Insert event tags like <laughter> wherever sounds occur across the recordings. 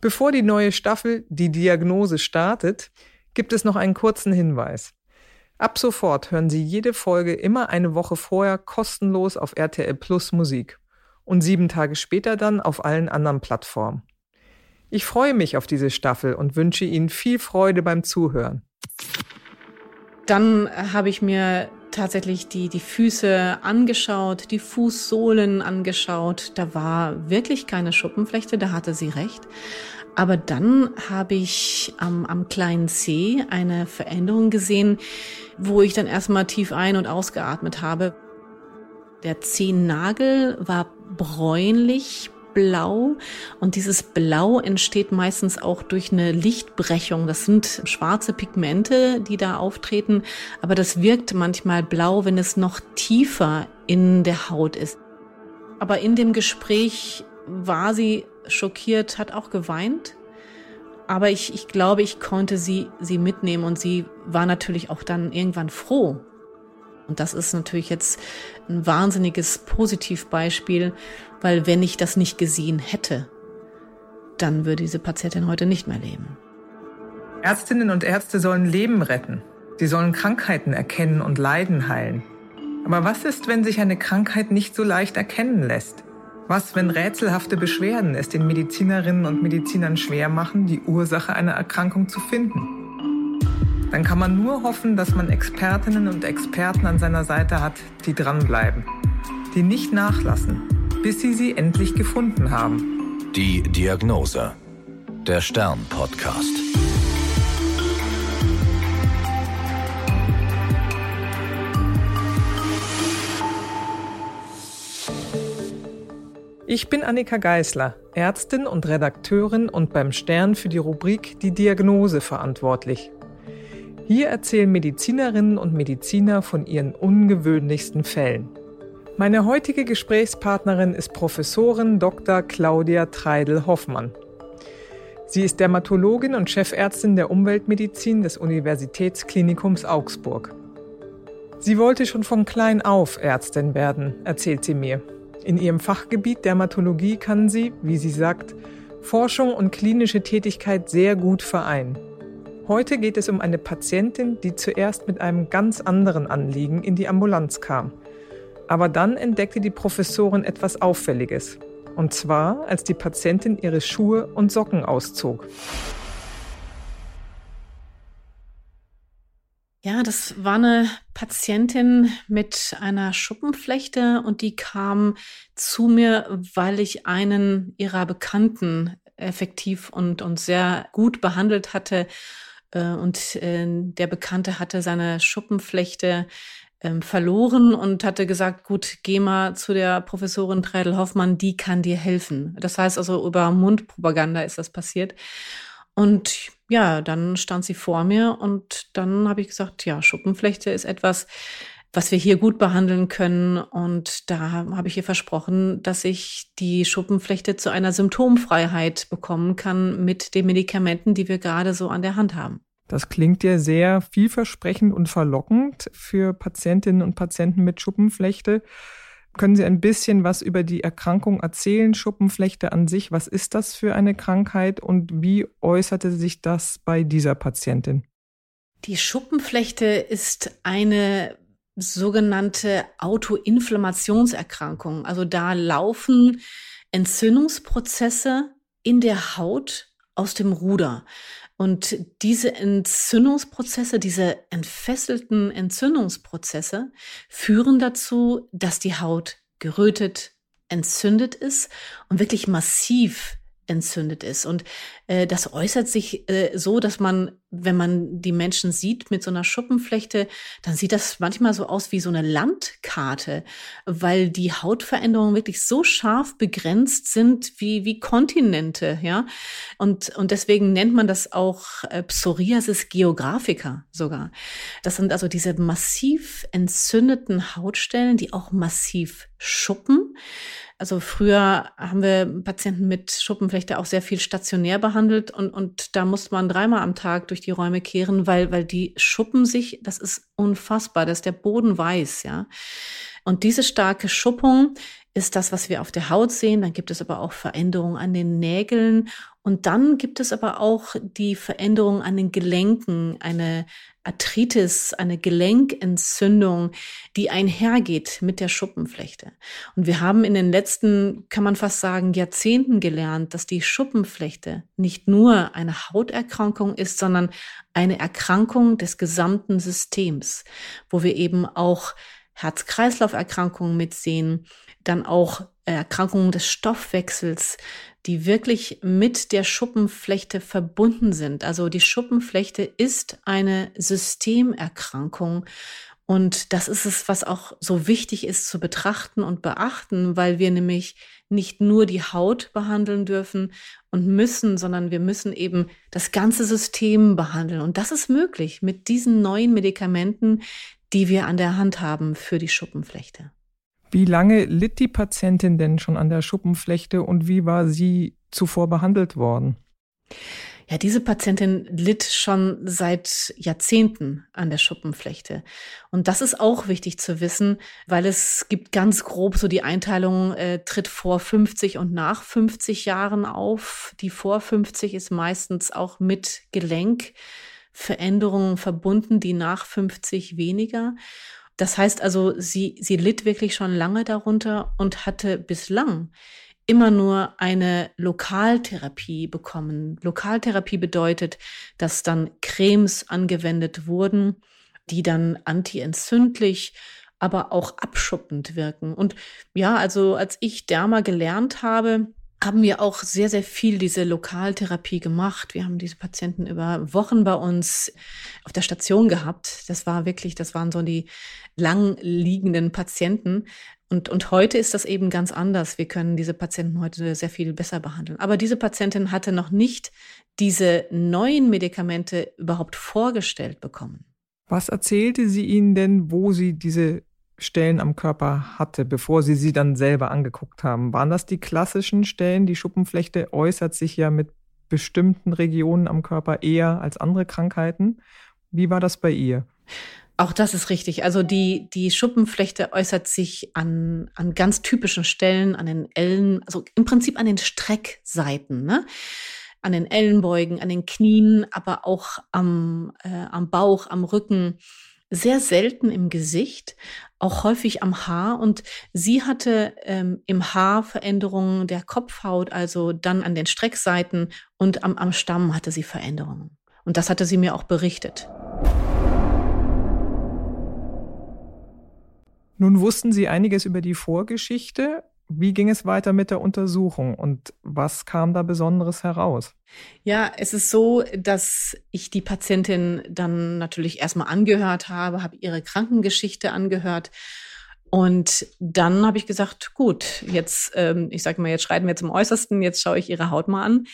Bevor die neue Staffel Die Diagnose startet, gibt es noch einen kurzen Hinweis. Ab sofort hören Sie jede Folge immer eine Woche vorher kostenlos auf RTL Plus Musik und sieben Tage später dann auf allen anderen Plattformen. Ich freue mich auf diese Staffel und wünsche Ihnen viel Freude beim Zuhören. Dann habe ich mir tatsächlich die, die Füße angeschaut, die Fußsohlen angeschaut. Da war wirklich keine Schuppenflechte, da hatte sie recht. Aber dann habe ich am, am kleinen C eine Veränderung gesehen, wo ich dann erstmal tief ein- und ausgeatmet habe. Der Zehennagel war bräunlich, blau und dieses Blau entsteht meistens auch durch eine Lichtbrechung. Das sind schwarze Pigmente, die da auftreten, aber das wirkt manchmal blau, wenn es noch tiefer in der Haut ist. Aber in dem Gespräch war sie schockiert, hat auch geweint. Aber ich, ich glaube, ich konnte sie, sie mitnehmen und sie war natürlich auch dann irgendwann froh. Und das ist natürlich jetzt ein wahnsinniges Positivbeispiel, weil wenn ich das nicht gesehen hätte, dann würde diese Patientin heute nicht mehr leben. Ärztinnen und Ärzte sollen Leben retten. Sie sollen Krankheiten erkennen und Leiden heilen. Aber was ist, wenn sich eine Krankheit nicht so leicht erkennen lässt? Was, wenn rätselhafte Beschwerden es den Medizinerinnen und Medizinern schwer machen, die Ursache einer Erkrankung zu finden? Dann kann man nur hoffen, dass man Expertinnen und Experten an seiner Seite hat, die dranbleiben, die nicht nachlassen, bis sie sie endlich gefunden haben. Die Diagnose. Der Stern-Podcast. Ich bin Annika Geißler, Ärztin und Redakteurin und beim Stern für die Rubrik Die Diagnose verantwortlich. Hier erzählen Medizinerinnen und Mediziner von ihren ungewöhnlichsten Fällen. Meine heutige Gesprächspartnerin ist Professorin Dr. Claudia Treidel-Hoffmann. Sie ist Dermatologin und Chefärztin der Umweltmedizin des Universitätsklinikums Augsburg. Sie wollte schon von klein auf Ärztin werden, erzählt sie mir. In ihrem Fachgebiet Dermatologie kann sie, wie sie sagt, Forschung und klinische Tätigkeit sehr gut vereinen. Heute geht es um eine Patientin, die zuerst mit einem ganz anderen Anliegen in die Ambulanz kam – aber dann entdeckte die Professorin etwas Auffälliges. Und zwar, als die Patientin ihre Schuhe und Socken auszog. Ja, das war eine Patientin mit einer Schuppenflechte und die kam zu mir, weil ich einen ihrer Bekannten effektiv und, und sehr gut behandelt hatte. Äh, und äh, der Bekannte hatte seine Schuppenflechte ähm, verloren und hatte gesagt, gut, geh mal zu der Professorin Treidel Hoffmann, die kann dir helfen. Das heißt also, über Mundpropaganda ist das passiert. Und ja, dann stand sie vor mir und dann habe ich gesagt, ja, Schuppenflechte ist etwas, was wir hier gut behandeln können. Und da habe ich ihr versprochen, dass ich die Schuppenflechte zu einer Symptomfreiheit bekommen kann mit den Medikamenten, die wir gerade so an der Hand haben. Das klingt ja sehr vielversprechend und verlockend für Patientinnen und Patienten mit Schuppenflechte. Können Sie ein bisschen was über die Erkrankung erzählen, Schuppenflechte an sich? Was ist das für eine Krankheit und wie äußerte sich das bei dieser Patientin? Die Schuppenflechte ist eine sogenannte Autoinflammationserkrankung. Also da laufen Entzündungsprozesse in der Haut aus dem Ruder. Und diese Entzündungsprozesse, diese entfesselten Entzündungsprozesse führen dazu, dass die Haut gerötet, entzündet ist und wirklich massiv entzündet ist. Und äh, das äußert sich äh, so, dass man, wenn man die Menschen sieht mit so einer Schuppenflechte, dann sieht das manchmal so aus wie so eine Landkarte, weil die Hautveränderungen wirklich so scharf begrenzt sind wie, wie Kontinente, ja. Und, und deswegen nennt man das auch äh, Psoriasis geographica sogar. Das sind also diese massiv entzündeten Hautstellen, die auch massiv schuppen. Also früher haben wir Patienten mit Schuppenflechte auch sehr viel stationär behandelt und, und da musste man dreimal am Tag durch die Räume kehren, weil, weil die Schuppen sich, das ist unfassbar, dass der Boden weiß, ja. Und diese starke Schuppung ist das, was wir auf der Haut sehen. Dann gibt es aber auch Veränderungen an den Nägeln Und dann gibt es aber auch die Veränderung an den Gelenken, eine Arthritis, eine Gelenkentzündung, die einhergeht mit der Schuppenflechte. Und wir haben in den letzten, kann man fast sagen, Jahrzehnten gelernt, dass die Schuppenflechte nicht nur eine Hauterkrankung ist, sondern eine Erkrankung des gesamten Systems, wo wir eben auch Herz-Kreislauf-Erkrankungen mitsehen, dann auch Erkrankungen des Stoffwechsels, die wirklich mit der Schuppenflechte verbunden sind. Also die Schuppenflechte ist eine Systemerkrankung. Und das ist es, was auch so wichtig ist zu betrachten und beachten, weil wir nämlich nicht nur die Haut behandeln dürfen und müssen, sondern wir müssen eben das ganze System behandeln. Und das ist möglich mit diesen neuen Medikamenten, die wir an der Hand haben für die Schuppenflechte. Wie lange litt die Patientin denn schon an der Schuppenflechte und wie war sie zuvor behandelt worden? Ja, diese Patientin litt schon seit Jahrzehnten an der Schuppenflechte. Und das ist auch wichtig zu wissen, weil es gibt ganz grob so die Einteilung, äh, tritt vor 50 und nach 50 Jahren auf. Die vor 50 ist meistens auch mit Gelenkveränderungen verbunden, die nach 50 weniger. Das heißt also, sie, sie litt wirklich schon lange darunter und hatte bislang immer nur eine Lokaltherapie bekommen. Lokaltherapie bedeutet, dass dann Cremes angewendet wurden, die dann antientzündlich, aber auch abschuppend wirken. Und ja, also als ich Derma gelernt habe, haben wir auch sehr, sehr viel diese Lokaltherapie gemacht. Wir haben diese Patienten über Wochen bei uns auf der Station gehabt. Das war wirklich, das waren so die lang liegenden Patienten. Und, und heute ist das eben ganz anders. Wir können diese Patienten heute sehr viel besser behandeln. Aber diese Patientin hatte noch nicht diese neuen Medikamente überhaupt vorgestellt bekommen. Was erzählte sie Ihnen denn, wo sie diese Stellen am Körper hatte, bevor Sie sie dann selber angeguckt haben? Waren das die klassischen Stellen? Die Schuppenflechte äußert sich ja mit bestimmten Regionen am Körper eher als andere Krankheiten. Wie war das bei ihr? Auch das ist richtig. Also die, die Schuppenflechte äußert sich an, an ganz typischen Stellen, an den Ellen, also im Prinzip an den Streckseiten, ne? an den Ellenbeugen, an den Knien, aber auch am, äh, am Bauch, am Rücken, sehr selten im Gesicht, auch häufig am Haar. Und sie hatte ähm, im Haar Veränderungen der Kopfhaut, also dann an den Streckseiten und am, am Stamm hatte sie Veränderungen. Und das hatte sie mir auch berichtet. Nun wussten Sie einiges über die Vorgeschichte. Wie ging es weiter mit der Untersuchung und was kam da Besonderes heraus? Ja, es ist so, dass ich die Patientin dann natürlich erstmal angehört habe, habe ihre Krankengeschichte angehört. Und dann habe ich gesagt, gut, jetzt, ähm, ich sage mal, jetzt schreiten wir zum Äußersten, jetzt schaue ich ihre Haut mal an.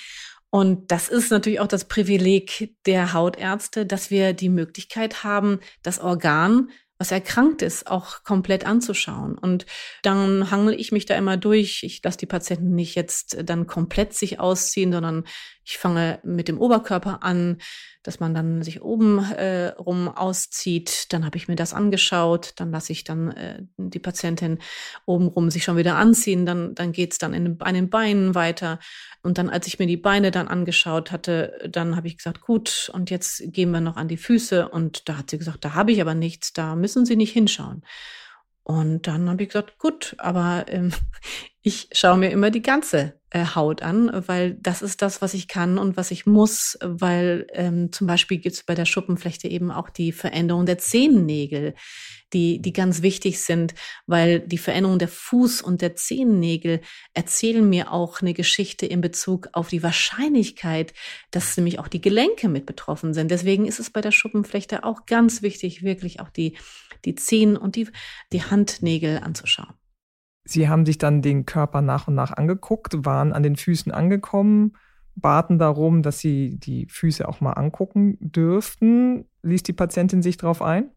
Und das ist natürlich auch das Privileg der Hautärzte, dass wir die Möglichkeit haben, das Organ was erkrankt ist, auch komplett anzuschauen. Und dann hangel ich mich da immer durch. Ich lasse die Patienten nicht jetzt dann komplett sich ausziehen, sondern ich fange mit dem Oberkörper an, dass man dann sich oben äh, rum auszieht. Dann habe ich mir das angeschaut. Dann lasse ich dann äh, die Patientin oben rum sich schon wieder anziehen. Dann, dann geht's dann in, an den Beinen weiter. Und dann, als ich mir die Beine dann angeschaut hatte, dann habe ich gesagt, gut, und jetzt gehen wir noch an die Füße. Und da hat sie gesagt, da habe ich aber nichts, da müssen Sie nicht hinschauen. Und dann habe ich gesagt, gut, aber ähm, <laughs> ich schaue mir immer die ganze Haut an, weil das ist das, was ich kann und was ich muss, weil ähm, zum Beispiel gibt es bei der Schuppenflechte eben auch die Veränderung der Zehennägel, die, die ganz wichtig sind, weil die Veränderung der Fuß- und der Zehennägel erzählen mir auch eine Geschichte in Bezug auf die Wahrscheinlichkeit, dass nämlich auch die Gelenke mit betroffen sind. Deswegen ist es bei der Schuppenflechte auch ganz wichtig, wirklich auch die, die Zehen und die, die Handnägel anzuschauen. Sie haben sich dann den Körper nach und nach angeguckt, waren an den Füßen angekommen, baten darum, dass Sie die Füße auch mal angucken dürften. Ließ die Patientin sich darauf ein?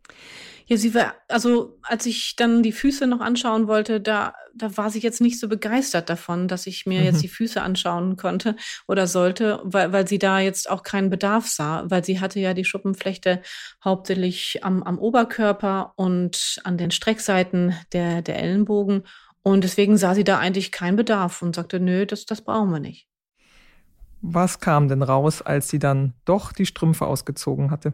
Ja, sie war, also als ich dann die Füße noch anschauen wollte, da, da war sie jetzt nicht so begeistert davon, dass ich mir mhm. jetzt die Füße anschauen konnte oder sollte, weil, weil sie da jetzt auch keinen Bedarf sah, weil sie hatte ja die Schuppenflechte hauptsächlich am, am Oberkörper und an den Streckseiten der, der Ellenbogen und deswegen sah sie da eigentlich keinen Bedarf und sagte, nö, das, das brauchen wir nicht. Was kam denn raus, als sie dann doch die Strümpfe ausgezogen hatte?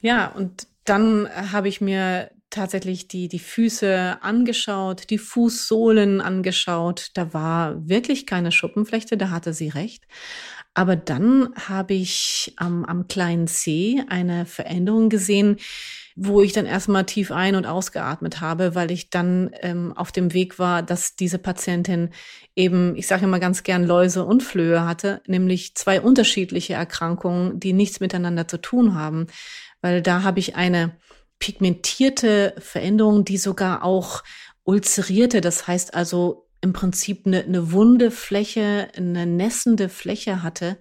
Ja, und dann habe ich mir tatsächlich die, die Füße angeschaut, die Fußsohlen angeschaut. Da war wirklich keine Schuppenflechte, da hatte sie recht. Aber dann habe ich am, am kleinen C eine Veränderung gesehen, wo ich dann erstmal tief ein- und ausgeatmet habe, weil ich dann ähm, auf dem Weg war, dass diese Patientin eben, ich sage immer ganz gern Läuse und Flöhe hatte, nämlich zwei unterschiedliche Erkrankungen, die nichts miteinander zu tun haben, weil da habe ich eine pigmentierte Veränderung, die sogar auch ulzerierte, das heißt also im Prinzip eine, eine wunde Fläche, eine nässende Fläche hatte.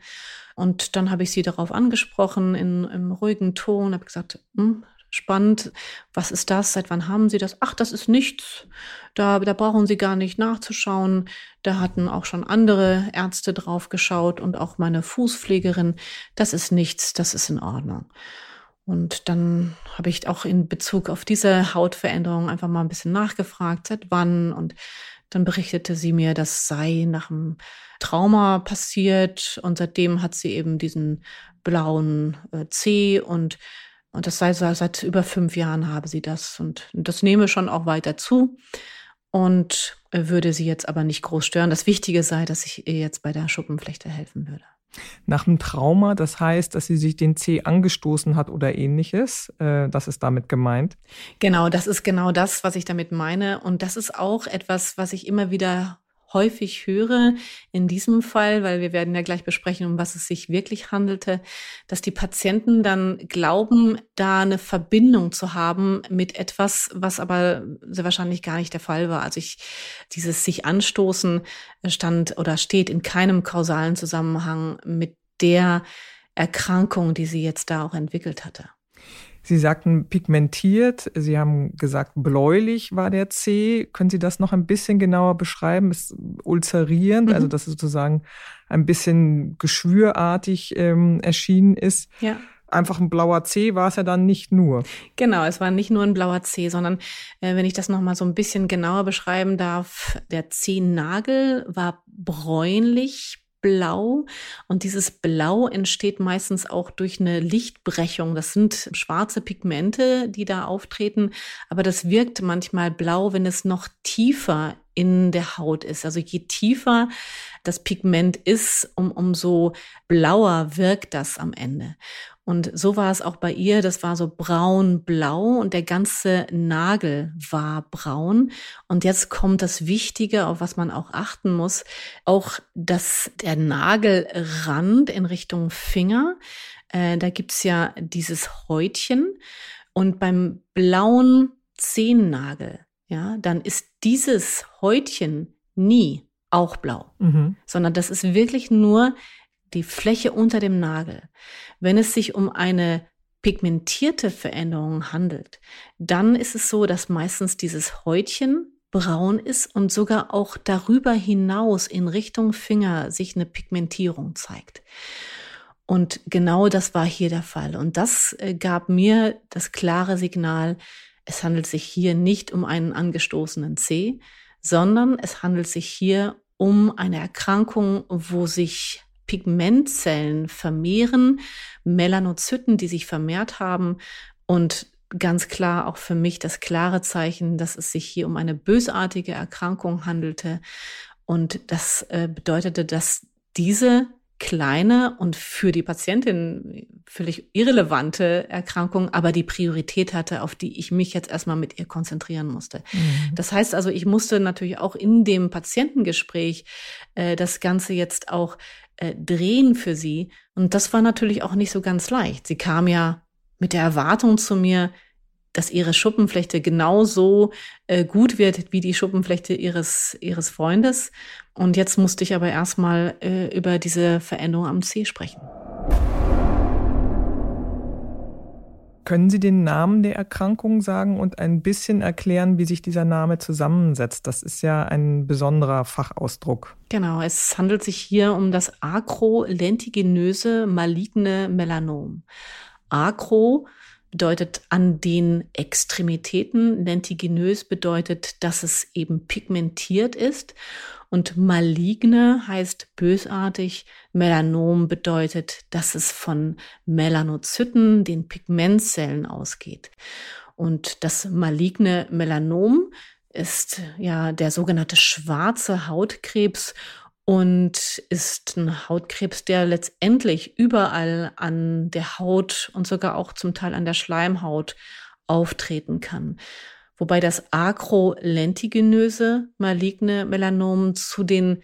Und dann habe ich sie darauf angesprochen in, im ruhigen Ton, habe gesagt, hm, spannend, was ist das, seit wann haben Sie das? Ach, das ist nichts, da, da brauchen Sie gar nicht nachzuschauen. Da hatten auch schon andere Ärzte drauf geschaut und auch meine Fußpflegerin. Das ist nichts, das ist in Ordnung. Und dann habe ich auch in Bezug auf diese Hautveränderung einfach mal ein bisschen nachgefragt, seit wann und dann berichtete sie mir, das sei nach einem Trauma passiert und seitdem hat sie eben diesen blauen äh, C und und das sei seit über fünf Jahren habe sie das und das nehme schon auch weiter zu und äh, würde sie jetzt aber nicht groß stören. Das Wichtige sei, dass ich ihr jetzt bei der Schuppenflechte helfen würde. Nach einem Trauma, das heißt, dass sie sich den C angestoßen hat oder ähnliches. Äh, das ist damit gemeint. Genau, das ist genau das, was ich damit meine. Und das ist auch etwas, was ich immer wieder häufig höre in diesem Fall, weil wir werden ja gleich besprechen, um was es sich wirklich handelte, dass die Patienten dann glauben, da eine Verbindung zu haben mit etwas, was aber sehr wahrscheinlich gar nicht der Fall war. Also ich, dieses sich anstoßen stand oder steht in keinem kausalen Zusammenhang mit der Erkrankung, die sie jetzt da auch entwickelt hatte. Sie sagten pigmentiert, Sie haben gesagt bläulich war der C. Können Sie das noch ein bisschen genauer beschreiben? Ist ulzerierend, also mhm. also dass es sozusagen ein bisschen geschwürartig ähm, erschienen ist. Ja einfach ein blauer C war es ja dann nicht nur. Genau, es war nicht nur ein blauer C, sondern äh, wenn ich das nochmal so ein bisschen genauer beschreiben darf, der C-Nagel war bräunlich, blau und dieses Blau entsteht meistens auch durch eine Lichtbrechung. Das sind schwarze Pigmente, die da auftreten, aber das wirkt manchmal blau, wenn es noch tiefer in der Haut ist. Also je tiefer das Pigment ist, um, umso blauer wirkt das am Ende. Und so war es auch bei ihr. Das war so braun-blau und der ganze Nagel war braun. Und jetzt kommt das Wichtige, auf was man auch achten muss. Auch, dass der Nagelrand in Richtung Finger, äh, da gibt's ja dieses Häutchen. Und beim blauen Zehennagel, ja, dann ist dieses Häutchen nie auch blau, mhm. sondern das ist wirklich nur die Fläche unter dem Nagel. Wenn es sich um eine pigmentierte Veränderung handelt, dann ist es so, dass meistens dieses Häutchen braun ist und sogar auch darüber hinaus in Richtung Finger sich eine Pigmentierung zeigt. Und genau das war hier der Fall. Und das äh, gab mir das klare Signal, es handelt sich hier nicht um einen angestoßenen C, sondern es handelt sich hier um eine Erkrankung, wo sich Pigmentzellen vermehren, Melanozyten, die sich vermehrt haben und ganz klar auch für mich das klare Zeichen, dass es sich hier um eine bösartige Erkrankung handelte. Und das äh, bedeutete, dass diese kleine und für die Patientin völlig irrelevante Erkrankung, aber die Priorität hatte, auf die ich mich jetzt erstmal mit ihr konzentrieren musste. Mhm. Das heißt also, ich musste natürlich auch in dem Patientengespräch äh, das Ganze jetzt auch äh, drehen für sie. Und das war natürlich auch nicht so ganz leicht. Sie kam ja mit der Erwartung zu mir, dass ihre Schuppenflechte genauso äh, gut wird wie die Schuppenflechte ihres, ihres Freundes. Und jetzt musste ich aber erstmal äh, über diese Veränderung am C sprechen. Können Sie den Namen der Erkrankung sagen und ein bisschen erklären, wie sich dieser Name zusammensetzt? Das ist ja ein besonderer Fachausdruck. Genau, es handelt sich hier um das akrolentigenöse maligne Melanom. Akro bedeutet an den Extremitäten, lentiginös bedeutet, dass es eben pigmentiert ist. Und maligne heißt bösartig. Melanom bedeutet, dass es von Melanozyten, den Pigmentzellen ausgeht. Und das maligne Melanom ist ja der sogenannte schwarze Hautkrebs und ist ein Hautkrebs, der letztendlich überall an der Haut und sogar auch zum Teil an der Schleimhaut auftreten kann. Wobei das akrolentigenöse maligne Melanom zu den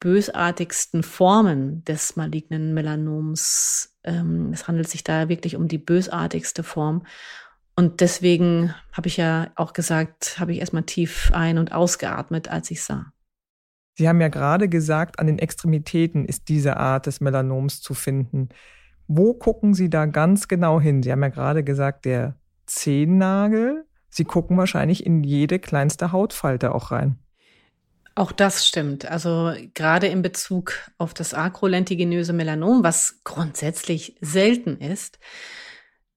bösartigsten Formen des malignen Melanoms. Ähm, es handelt sich da wirklich um die bösartigste Form. Und deswegen habe ich ja auch gesagt, habe ich erstmal tief ein- und ausgeatmet, als ich sah. Sie haben ja gerade gesagt, an den Extremitäten ist diese Art des Melanoms zu finden. Wo gucken Sie da ganz genau hin? Sie haben ja gerade gesagt, der Zehennagel. Sie gucken wahrscheinlich in jede kleinste Hautfalte auch rein. Auch das stimmt. Also gerade in Bezug auf das akrolentigenöse Melanom, was grundsätzlich selten ist,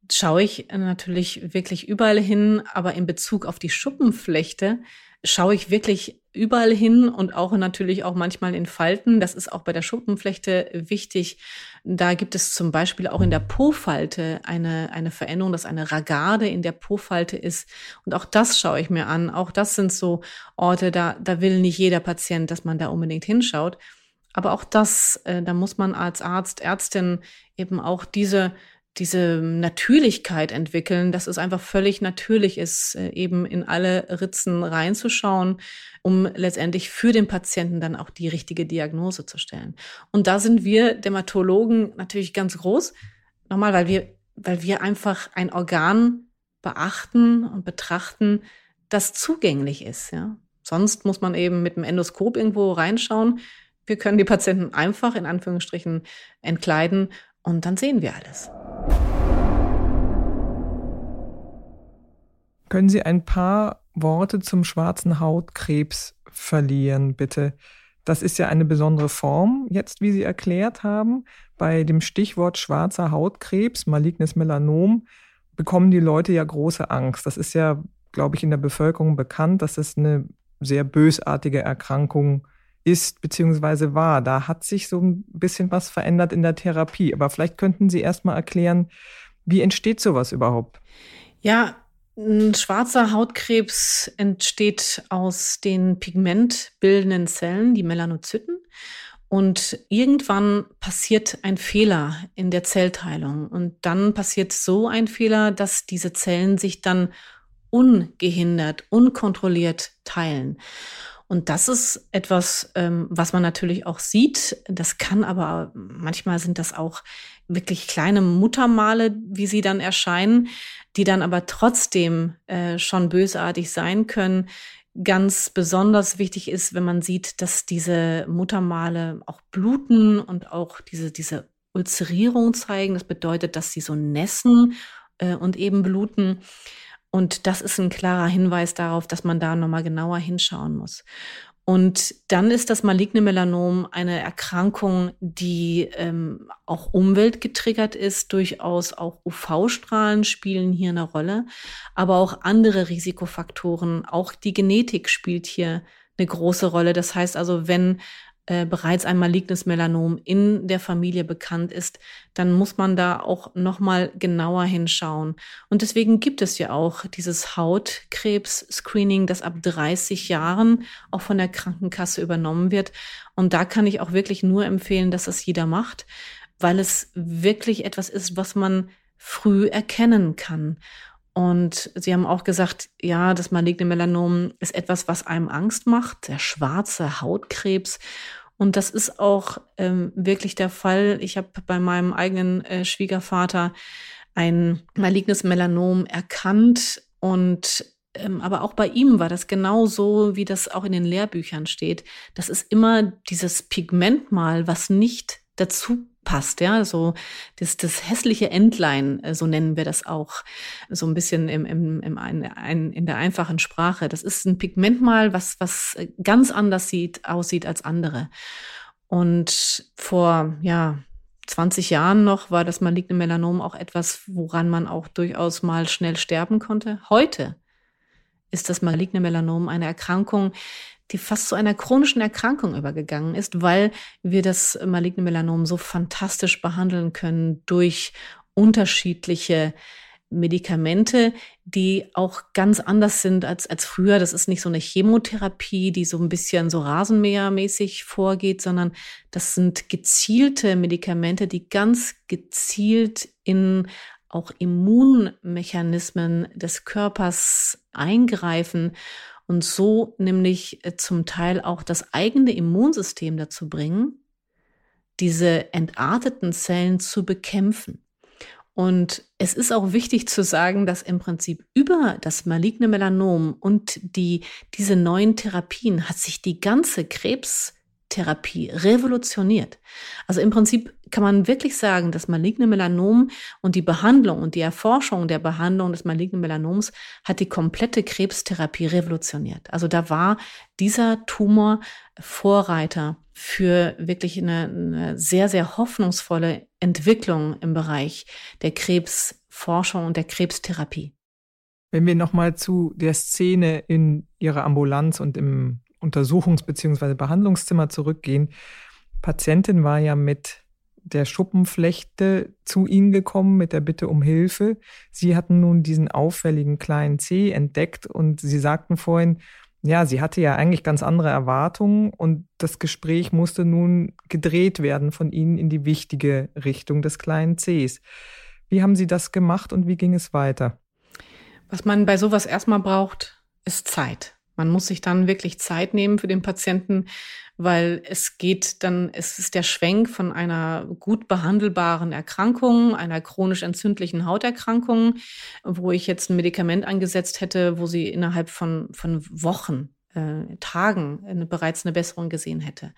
schaue ich natürlich wirklich überall hin, aber in Bezug auf die Schuppenflechte schaue ich wirklich überall hin und auch natürlich auch manchmal in Falten. Das ist auch bei der Schuppenflechte wichtig. Da gibt es zum Beispiel auch in der Po-Falte eine, eine Veränderung, dass eine Ragarde in der Po-Falte ist. Und auch das schaue ich mir an. Auch das sind so Orte, da, da will nicht jeder Patient, dass man da unbedingt hinschaut. Aber auch das, äh, da muss man als Arzt, Ärztin eben auch diese diese Natürlichkeit entwickeln, dass es einfach völlig natürlich ist, äh, eben in alle Ritzen reinzuschauen, um letztendlich für den Patienten dann auch die richtige Diagnose zu stellen. Und da sind wir Dermatologen natürlich ganz groß. Nochmal, weil wir, weil wir einfach ein Organ beachten und betrachten, das zugänglich ist, ja. Sonst muss man eben mit dem Endoskop irgendwo reinschauen. Wir können die Patienten einfach in Anführungsstrichen entkleiden und dann sehen wir alles. Können Sie ein paar Worte zum schwarzen Hautkrebs verlieren, bitte? Das ist ja eine besondere Form, jetzt wie Sie erklärt haben. Bei dem Stichwort schwarzer Hautkrebs, malignes Melanom, bekommen die Leute ja große Angst. Das ist ja, glaube ich, in der Bevölkerung bekannt, dass es eine sehr bösartige Erkrankung ist bzw. war. Da hat sich so ein bisschen was verändert in der Therapie. Aber vielleicht könnten Sie erst mal erklären, wie entsteht sowas überhaupt? Ja, ein schwarzer Hautkrebs entsteht aus den pigmentbildenden Zellen, die Melanozyten. Und irgendwann passiert ein Fehler in der Zellteilung. Und dann passiert so ein Fehler, dass diese Zellen sich dann ungehindert, unkontrolliert teilen. Und das ist etwas, ähm, was man natürlich auch sieht. Das kann aber, manchmal sind das auch wirklich kleine Muttermale, wie sie dann erscheinen, die dann aber trotzdem äh, schon bösartig sein können. Ganz besonders wichtig ist, wenn man sieht, dass diese Muttermale auch bluten und auch diese, diese Ulzerierung zeigen. Das bedeutet, dass sie so nässen äh, und eben bluten. Und das ist ein klarer Hinweis darauf, dass man da nochmal genauer hinschauen muss. Und dann ist das maligne Melanom eine Erkrankung, die ähm, auch umweltgetriggert ist. Durchaus auch UV-Strahlen spielen hier eine Rolle, aber auch andere Risikofaktoren. Auch die Genetik spielt hier eine große Rolle. Das heißt also, wenn äh, bereits ein malignes Melanom in der Familie bekannt ist, dann muss man da auch noch mal genauer hinschauen. Und deswegen gibt es ja auch dieses Hautkrebs-Screening, das ab 30 Jahren auch von der Krankenkasse übernommen wird. Und da kann ich auch wirklich nur empfehlen, dass das jeder macht, weil es wirklich etwas ist, was man früh erkennen kann. Und Sie haben auch gesagt, ja, das maligne Melanom ist etwas, was einem Angst macht, der schwarze Hautkrebs. Und das ist auch ähm, wirklich der Fall. Ich habe bei meinem eigenen äh, Schwiegervater ein malignes Melanom erkannt und ähm, aber auch bei ihm war das genau so, wie das auch in den Lehrbüchern steht. Das ist immer dieses Pigmentmal, was nicht dazu passt, ja, so das, das hässliche Entlein, äh, so nennen wir das auch, so ein bisschen im, im, im ein, ein, in der einfachen Sprache. Das ist ein Pigmentmal, was, was ganz anders sieht, aussieht als andere. Und vor, ja, 20 Jahren noch war das maligne Melanom auch etwas, woran man auch durchaus mal schnell sterben konnte. Heute ist das maligne Melanom eine Erkrankung, die fast zu einer chronischen Erkrankung übergegangen ist, weil wir das maligne Melanom so fantastisch behandeln können durch unterschiedliche Medikamente, die auch ganz anders sind als, als früher. Das ist nicht so eine Chemotherapie, die so ein bisschen so Rasenmähermäßig vorgeht, sondern das sind gezielte Medikamente, die ganz gezielt in auch Immunmechanismen des Körpers eingreifen und so nämlich äh, zum Teil auch das eigene Immunsystem dazu bringen, diese entarteten Zellen zu bekämpfen. Und es ist auch wichtig zu sagen, dass im Prinzip über das maligne Melanom und die, diese neuen Therapien hat sich die ganze Krebstherapie revolutioniert. Also im Prinzip kann man wirklich sagen, das maligne Melanom und die Behandlung und die Erforschung der Behandlung des malignen Melanoms hat die komplette Krebstherapie revolutioniert. Also da war dieser Tumor Vorreiter für wirklich eine, eine sehr, sehr hoffnungsvolle Entwicklung im Bereich der Krebsforschung und der Krebstherapie. Wenn wir nochmal zu der Szene in Ihrer Ambulanz und im Untersuchungs- bzw. Behandlungszimmer zurückgehen. Patientin war ja mit der Schuppenflechte zu Ihnen gekommen mit der Bitte um Hilfe. Sie hatten nun diesen auffälligen kleinen C entdeckt und Sie sagten vorhin, ja, sie hatte ja eigentlich ganz andere Erwartungen und das Gespräch musste nun gedreht werden von Ihnen in die wichtige Richtung des kleinen Cs. Wie haben Sie das gemacht und wie ging es weiter? Was man bei sowas erstmal braucht, ist Zeit. Man muss sich dann wirklich Zeit nehmen für den Patienten, weil es geht dann, es ist der Schwenk von einer gut behandelbaren Erkrankung, einer chronisch entzündlichen Hauterkrankung, wo ich jetzt ein Medikament angesetzt hätte, wo sie innerhalb von, von Wochen äh, Tagen eine, bereits eine Besserung gesehen hätte.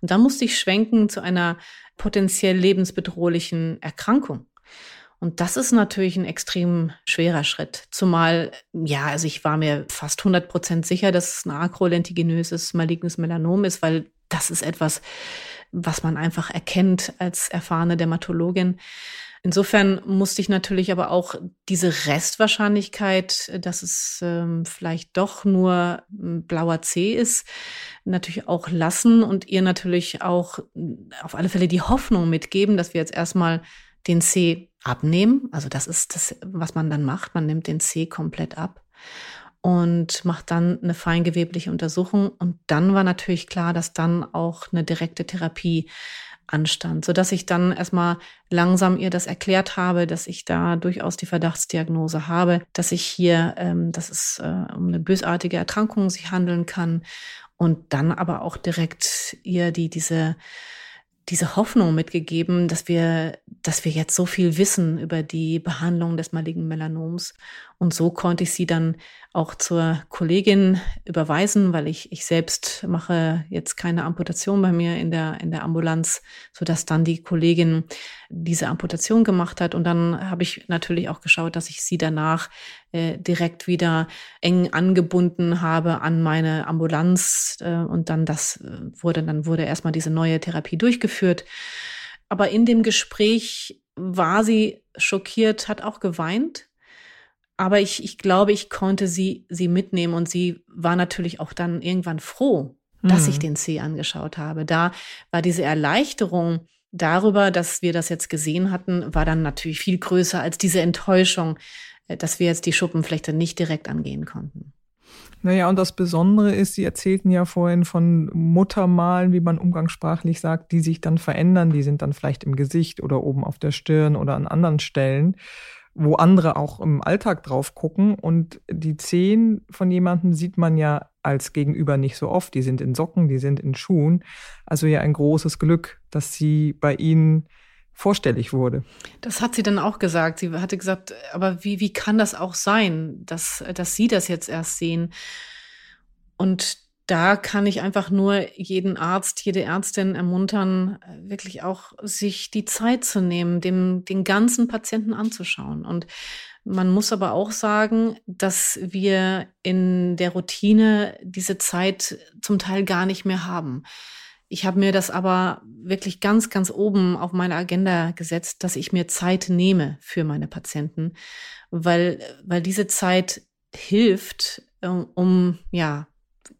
Und dann musste ich schwenken zu einer potenziell lebensbedrohlichen Erkrankung. Und das ist natürlich ein extrem schwerer Schritt. Zumal, ja, also ich war mir fast 100 Prozent sicher, dass es ein akrolentiginöses malignes Melanom ist, weil das ist etwas, was man einfach erkennt als erfahrene Dermatologin. Insofern musste ich natürlich aber auch diese Restwahrscheinlichkeit, dass es ähm, vielleicht doch nur ein blauer C ist, natürlich auch lassen und ihr natürlich auch auf alle Fälle die Hoffnung mitgeben, dass wir jetzt erstmal den C abnehmen. Also das ist das, was man dann macht. Man nimmt den C komplett ab und macht dann eine feingewebliche Untersuchung. Und dann war natürlich klar, dass dann auch eine direkte Therapie anstand, so dass ich dann erstmal langsam ihr das erklärt habe, dass ich da durchaus die Verdachtsdiagnose habe, dass ich hier, ähm, dass es äh, um eine bösartige Erkrankung sich handeln kann und dann aber auch direkt ihr die diese diese Hoffnung mitgegeben, dass wir, dass wir jetzt so viel wissen über die Behandlung des malignen Melanoms. Und so konnte ich sie dann auch zur Kollegin überweisen, weil ich, ich selbst mache jetzt keine Amputation bei mir in der, in der Ambulanz, so dass dann die Kollegin diese Amputation gemacht hat. Und dann habe ich natürlich auch geschaut, dass ich sie danach äh, direkt wieder eng angebunden habe an meine Ambulanz. Äh, und dann das äh, wurde, dann wurde erstmal diese neue Therapie durchgeführt. Aber in dem Gespräch war sie schockiert, hat auch geweint aber ich, ich glaube, ich konnte sie, sie mitnehmen und sie war natürlich auch dann irgendwann froh, dass mhm. ich den C angeschaut habe. Da war diese Erleichterung darüber, dass wir das jetzt gesehen hatten, war dann natürlich viel größer als diese Enttäuschung, dass wir jetzt die Schuppenflechte nicht direkt angehen konnten. Naja, und das Besondere ist, Sie erzählten ja vorhin von Muttermalen, wie man umgangssprachlich sagt, die sich dann verändern. Die sind dann vielleicht im Gesicht oder oben auf der Stirn oder an anderen Stellen wo andere auch im Alltag drauf gucken. Und die Zehen von jemandem sieht man ja als Gegenüber nicht so oft. Die sind in Socken, die sind in Schuhen. Also ja ein großes Glück, dass sie bei Ihnen vorstellig wurde. Das hat sie dann auch gesagt. Sie hatte gesagt, aber wie, wie kann das auch sein, dass, dass Sie das jetzt erst sehen? Und da kann ich einfach nur jeden Arzt, jede Ärztin ermuntern, wirklich auch sich die Zeit zu nehmen, dem, den ganzen Patienten anzuschauen. Und man muss aber auch sagen, dass wir in der Routine diese Zeit zum Teil gar nicht mehr haben. Ich habe mir das aber wirklich ganz, ganz oben auf meine Agenda gesetzt, dass ich mir Zeit nehme für meine Patienten, weil, weil diese Zeit hilft, um ja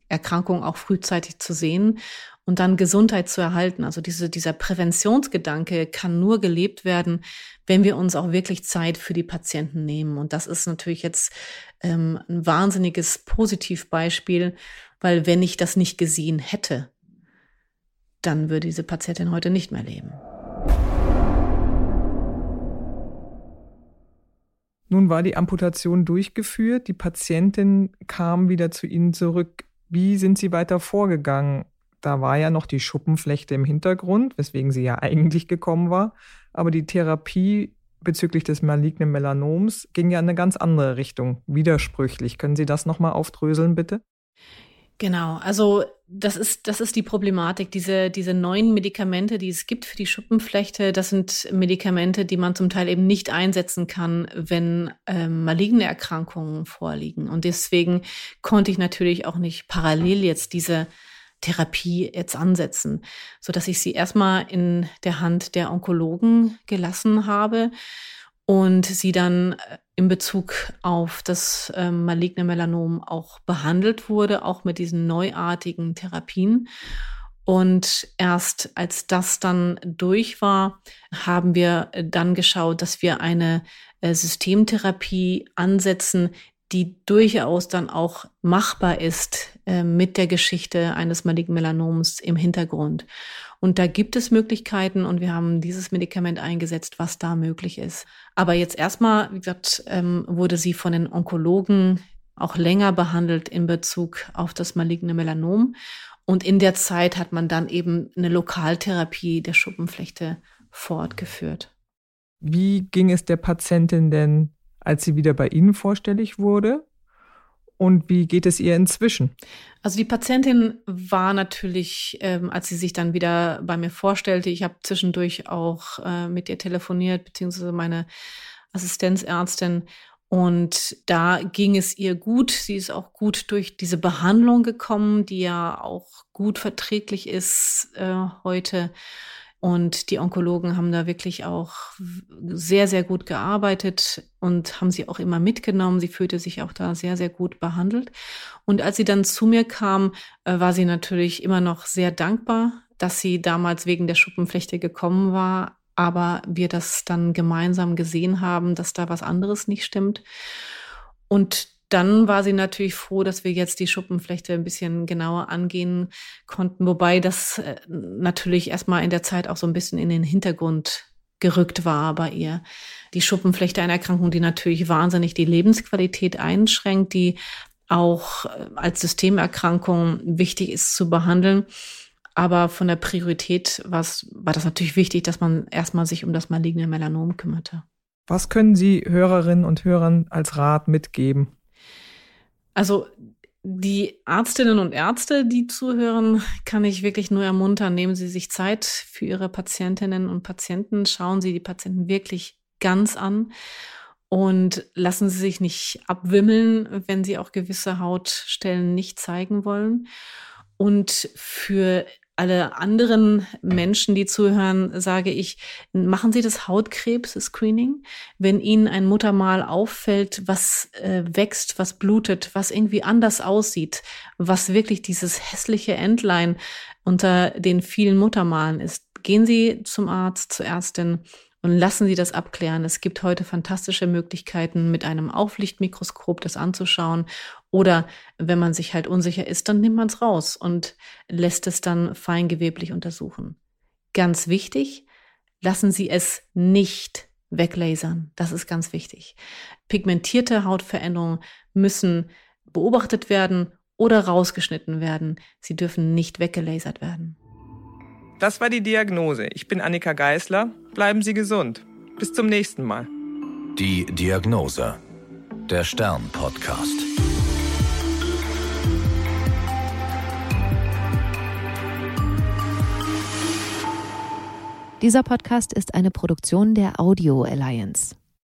Erkrankung auch frühzeitig zu sehen und dann Gesundheit zu erhalten. Also diese, dieser Präventionsgedanke kann nur gelebt werden, wenn wir uns auch wirklich Zeit für die Patienten nehmen. Und das ist natürlich jetzt ähm, ein wahnsinniges Positivbeispiel, weil wenn ich das nicht gesehen hätte, dann würde diese Patientin heute nicht mehr leben. Nun war die Amputation durchgeführt, die Patientin kam wieder zu Ihnen zurück. Wie sind Sie weiter vorgegangen? Da war ja noch die Schuppenflechte im Hintergrund, weswegen sie ja <laughs> eigentlich gekommen war. Aber die Therapie bezüglich des malignen Melanoms ging ja in eine ganz andere Richtung, widersprüchlich. Können Sie das nochmal aufdröseln, bitte? Genau, also das ist, das ist die Problematik. Diese, diese neuen Medikamente, die es gibt für die Schuppenflechte, das sind Medikamente, die man zum Teil eben nicht einsetzen kann, wenn ähm, maligne Erkrankungen vorliegen. Und deswegen konnte ich natürlich auch nicht parallel jetzt diese Therapie jetzt ansetzen, so dass ich sie erstmal in der Hand der Onkologen gelassen habe und sie dann äh, in Bezug auf das äh, maligne Melanom auch behandelt wurde, auch mit diesen neuartigen Therapien. Und erst als das dann durch war, haben wir dann geschaut, dass wir eine äh, Systemtherapie ansetzen, die durchaus dann auch machbar ist äh, mit der Geschichte eines malignen Melanoms im Hintergrund. Und da gibt es Möglichkeiten und wir haben dieses Medikament eingesetzt, was da möglich ist. Aber jetzt erstmal, wie gesagt, ähm, wurde sie von den Onkologen auch länger behandelt in Bezug auf das maligne Melanom. Und in der Zeit hat man dann eben eine Lokaltherapie der Schuppenflechte fortgeführt. Wie ging es der Patientin denn als sie wieder bei Ihnen vorstellig wurde? Und wie geht es ihr inzwischen? Also die Patientin war natürlich, ähm, als sie sich dann wieder bei mir vorstellte, ich habe zwischendurch auch äh, mit ihr telefoniert, beziehungsweise meine Assistenzärztin. Und da ging es ihr gut. Sie ist auch gut durch diese Behandlung gekommen, die ja auch gut verträglich ist äh, heute. Und die Onkologen haben da wirklich auch sehr, sehr gut gearbeitet und haben sie auch immer mitgenommen. Sie fühlte sich auch da sehr, sehr gut behandelt. Und als sie dann zu mir kam, äh, war sie natürlich immer noch sehr dankbar, dass sie damals wegen der Schuppenflechte gekommen war, aber wir das dann gemeinsam gesehen haben, dass da was anderes nicht stimmt. Und dann war sie natürlich froh, dass wir jetzt die Schuppenflechte ein bisschen genauer angehen konnten, wobei das äh, natürlich erstmal in der Zeit auch so ein bisschen in den Hintergrund gerückt war bei ihr. Die Schuppenflechte, eine Erkrankung, die natürlich wahnsinnig die Lebensqualität einschränkt, die auch äh, als Systemerkrankung wichtig ist zu behandeln. Aber von der Priorität war das natürlich wichtig, dass man erstmal sich um das maligne Melanom kümmerte. Was können Sie Hörerinnen und Hörern als Rat mitgeben? Also die Ärztinnen und Ärzte, die zuhören, kann ich wirklich nur ermuntern. Nehmen Sie sich Zeit für Ihre Patientinnen und Patienten. Schauen Sie die Patienten wirklich ganz an und lassen Sie sich nicht abwimmeln, wenn Sie auch gewisse Hautstellen nicht zeigen wollen. Und für alle anderen Menschen, die zuhören, sage ich, machen Sie das Hautkrebs-Screening. Wenn Ihnen ein Muttermal auffällt, was äh, wächst, was blutet, was irgendwie anders aussieht, was wirklich dieses hässliche Entlein unter den vielen Muttermalen ist, gehen Sie zum Arzt, zur Ärztin und lassen Sie das abklären. Es gibt heute fantastische Möglichkeiten, mit einem Auflichtmikroskop das anzuschauen. Oder wenn man sich halt unsicher ist, dann nimmt man es raus und lässt es dann feingeweblich untersuchen. Ganz wichtig, lassen Sie es nicht weglasern. Das ist ganz wichtig. Pigmentierte Hautveränderungen müssen beobachtet werden oder rausgeschnitten werden. Sie dürfen nicht weggelasert werden. Das war die Diagnose. Ich bin Annika Geißler. Bleiben Sie gesund. Bis zum nächsten Mal. Die Diagnose. Der Stern-Podcast. Dieser Podcast ist eine Produktion der Audio Alliance.